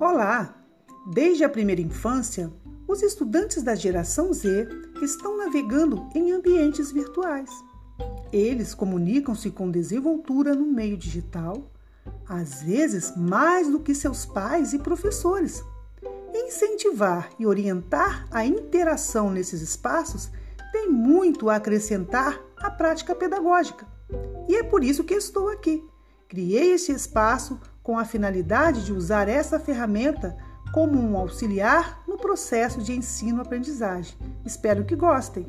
Olá! Desde a primeira infância, os estudantes da geração Z estão navegando em ambientes virtuais. Eles comunicam-se com desenvoltura no meio digital, às vezes mais do que seus pais e professores. Incentivar e orientar a interação nesses espaços tem muito a acrescentar à prática pedagógica. E é por isso que estou aqui. Criei este espaço com a finalidade de usar essa ferramenta como um auxiliar no processo de ensino-aprendizagem. Espero que gostem!